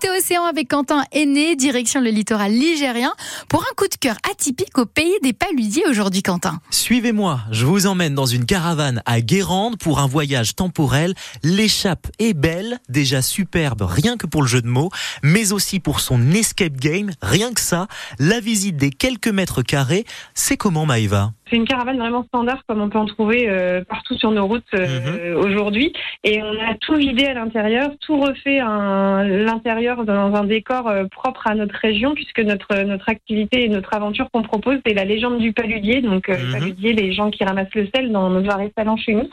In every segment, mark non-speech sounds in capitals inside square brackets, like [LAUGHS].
Côté océan avec Quentin Aîné, direction le littoral ligérien, pour un coup de cœur atypique au pays des paludiers aujourd'hui, Quentin. Suivez-moi, je vous emmène dans une caravane à Guérande pour un voyage temporel. L'échappe est belle, déjà superbe rien que pour le jeu de mots, mais aussi pour son escape game, rien que ça. La visite des quelques mètres carrés, c'est comment Maïva? C'est une caravane vraiment standard comme on peut en trouver euh, partout sur nos routes euh, Mhm. aujourd'hui. Et on a tout vidé à l'intérieur, tout refait à l'intérieur dans un décor euh, propre à notre région, puisque notre notre activité et notre aventure qu'on propose, c'est la légende du paludier. Donc le paludier, les gens qui ramassent le sel dans nos restaurants chez nous.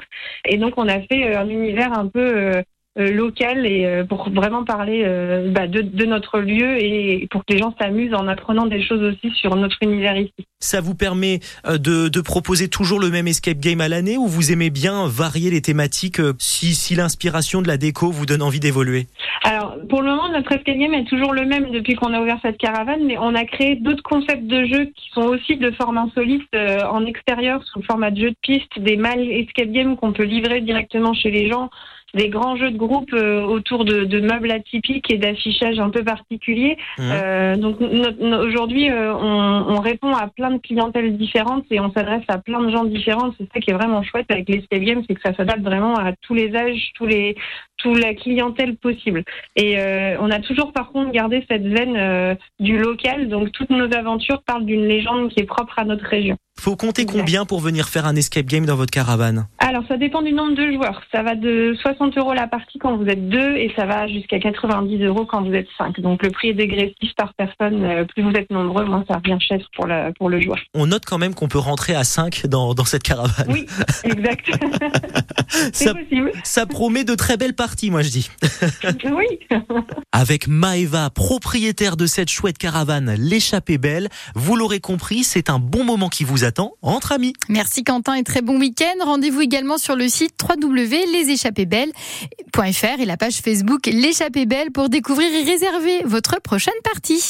Et donc on a fait euh, un univers un peu euh, local et euh, pour vraiment parler euh, bah, de, de notre lieu et pour que les gens s'amusent en apprenant des choses aussi sur notre univers ici. Ça vous permet euh, de, de proposer toujours le même escape game à l'année ou vous aimez bien varier les thématiques euh, si, si l'inspiration de la déco vous donne envie d'évoluer? Alors, pour le moment, notre escape game est toujours le même depuis qu'on a ouvert cette caravane, mais on a créé d'autres concepts de jeux qui sont aussi de forme insolite euh, en extérieur, sous le format de jeu de piste, des mal escape games qu'on peut livrer directement chez les gens, des grands jeux de groupe euh, autour de, de meubles atypiques et d'affichages un peu particuliers. Mhm. Euh, donc no- no- aujourd'hui, euh, on, on répond à plein de clientèles différentes et on s'adresse à plein de gens différents. C'est ça qui est vraiment chouette avec l'escape game, c'est que ça s'adapte vraiment à tous les âges, tous les toute la clientèle possible. Et euh, on a toujours par contre gardé cette veine euh, du local, donc toutes nos aventures parlent d'une légende qui est propre à notre région. Faut compter combien pour venir faire un escape game dans votre caravane Alors ça dépend du nombre de joueurs. Ça va de 60 euros la partie quand vous êtes deux et ça va jusqu'à 90 euros quand vous êtes cinq. Donc le prix est dégressif par personne. Euh, Plus vous êtes nombreux, moins ça revient cher pour, la, pour le joueur. On note quand même qu'on peut rentrer à 5 dans, dans cette caravane. Oui, exact. [LAUGHS] C'est ça, possible. ça promet de très belles parties, moi je dis. [LAUGHS] Oui. [LAUGHS] Avec Maeva, propriétaire de cette chouette caravane, l'échappée belle, vous l'aurez compris, c'est un bon moment qui entre amis. Merci Quentin et très bon week-end. Rendez-vous également sur le site www.leséchappébelles.fr et la page Facebook L'échappée belle pour découvrir et réserver votre prochaine partie.